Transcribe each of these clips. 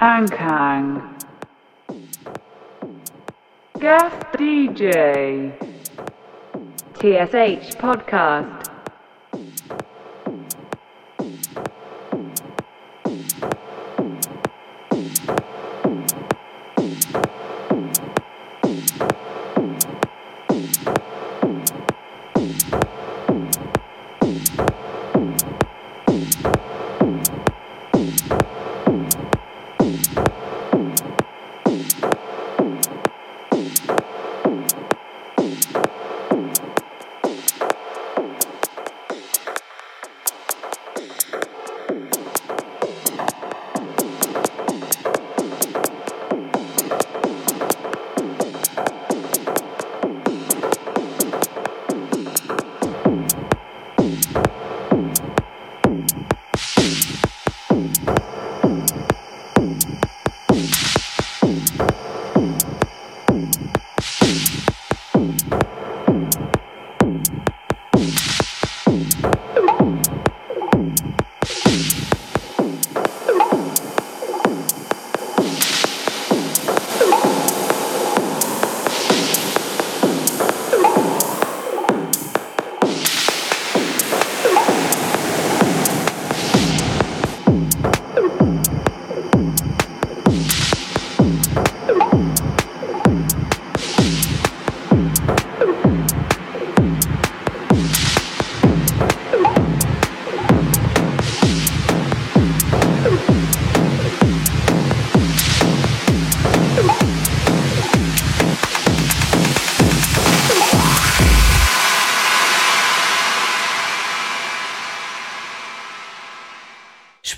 Ankang. Guest DJ. TSH Podcast.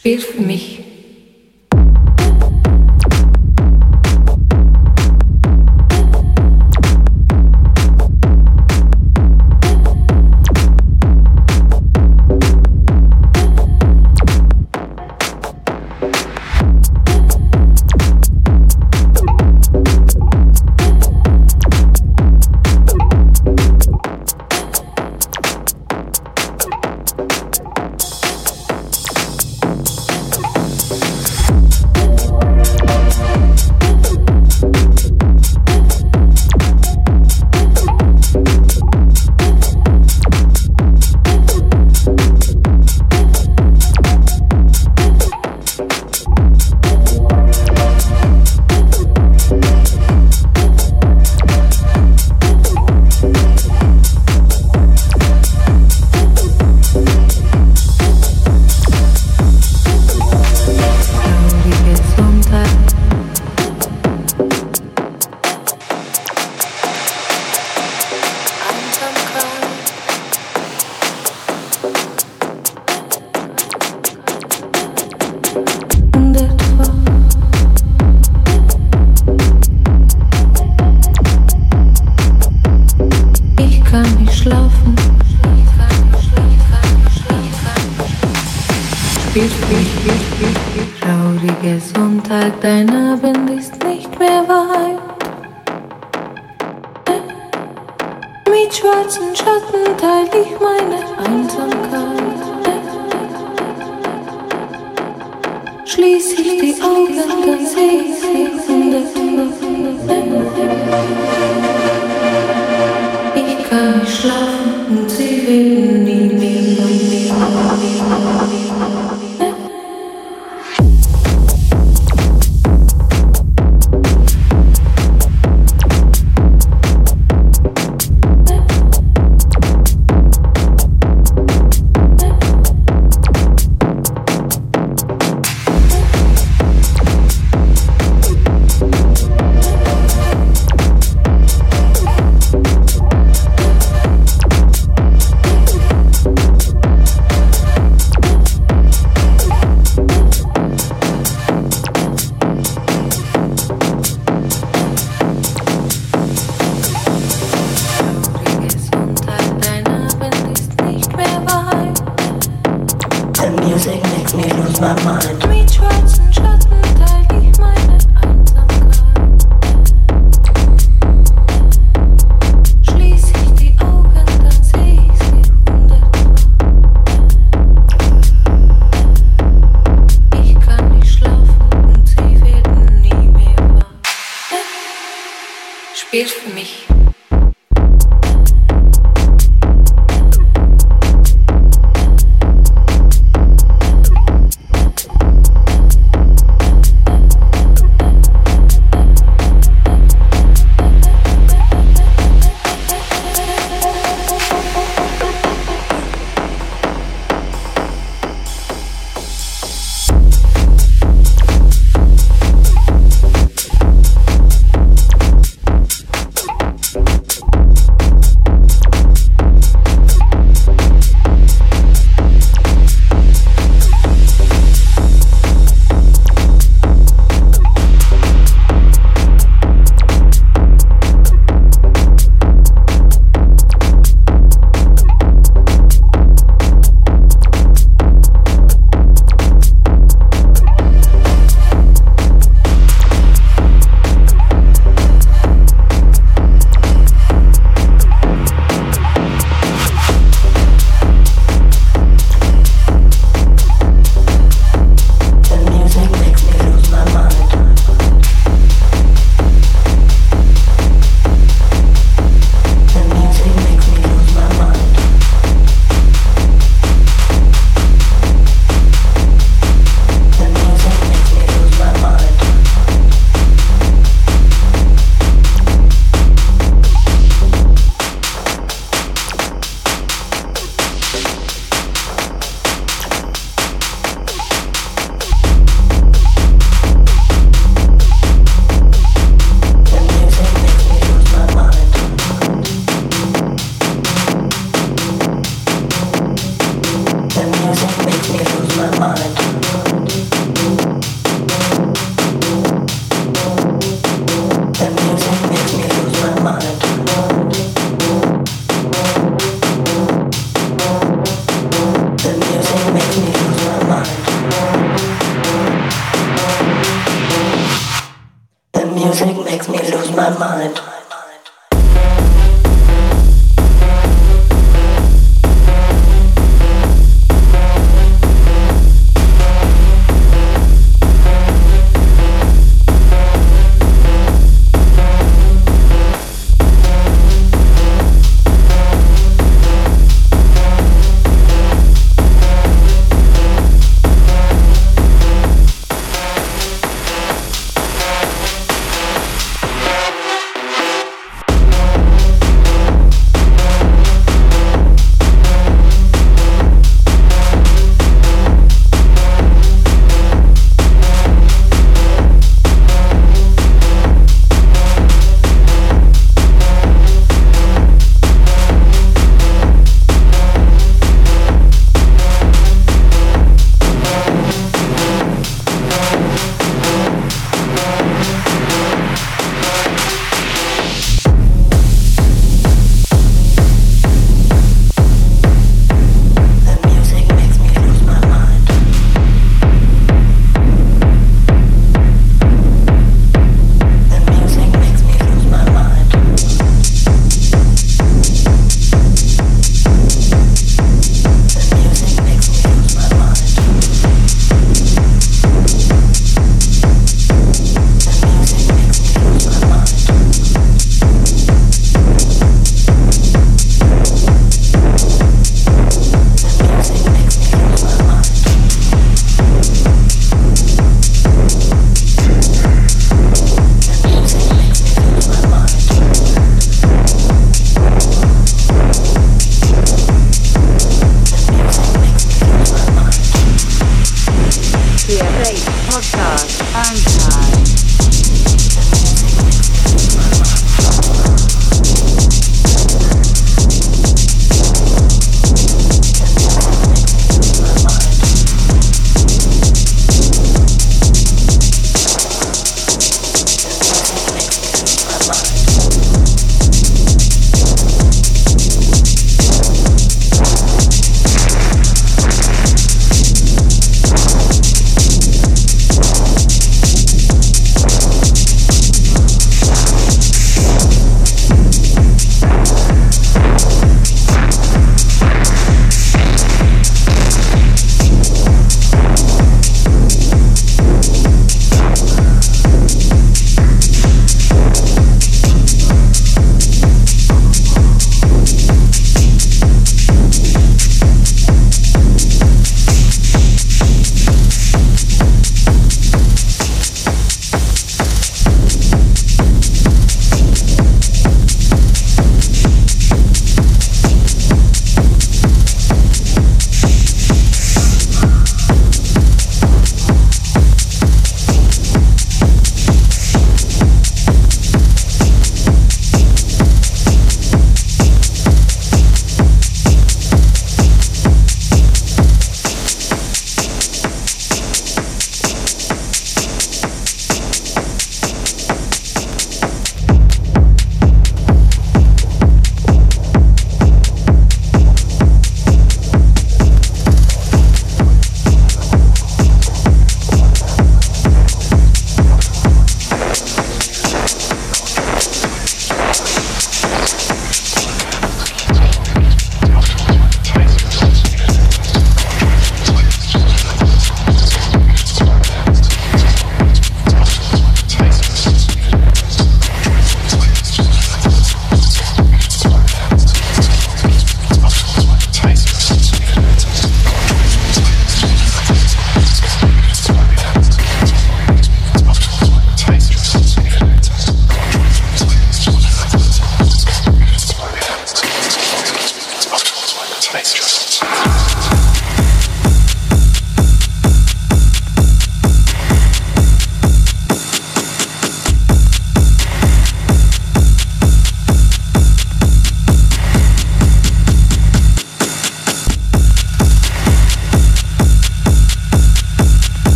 Spiel für mich. Schließ ich die Augen, dann seh ich Ich kann nicht schlafen und sie will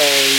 rồi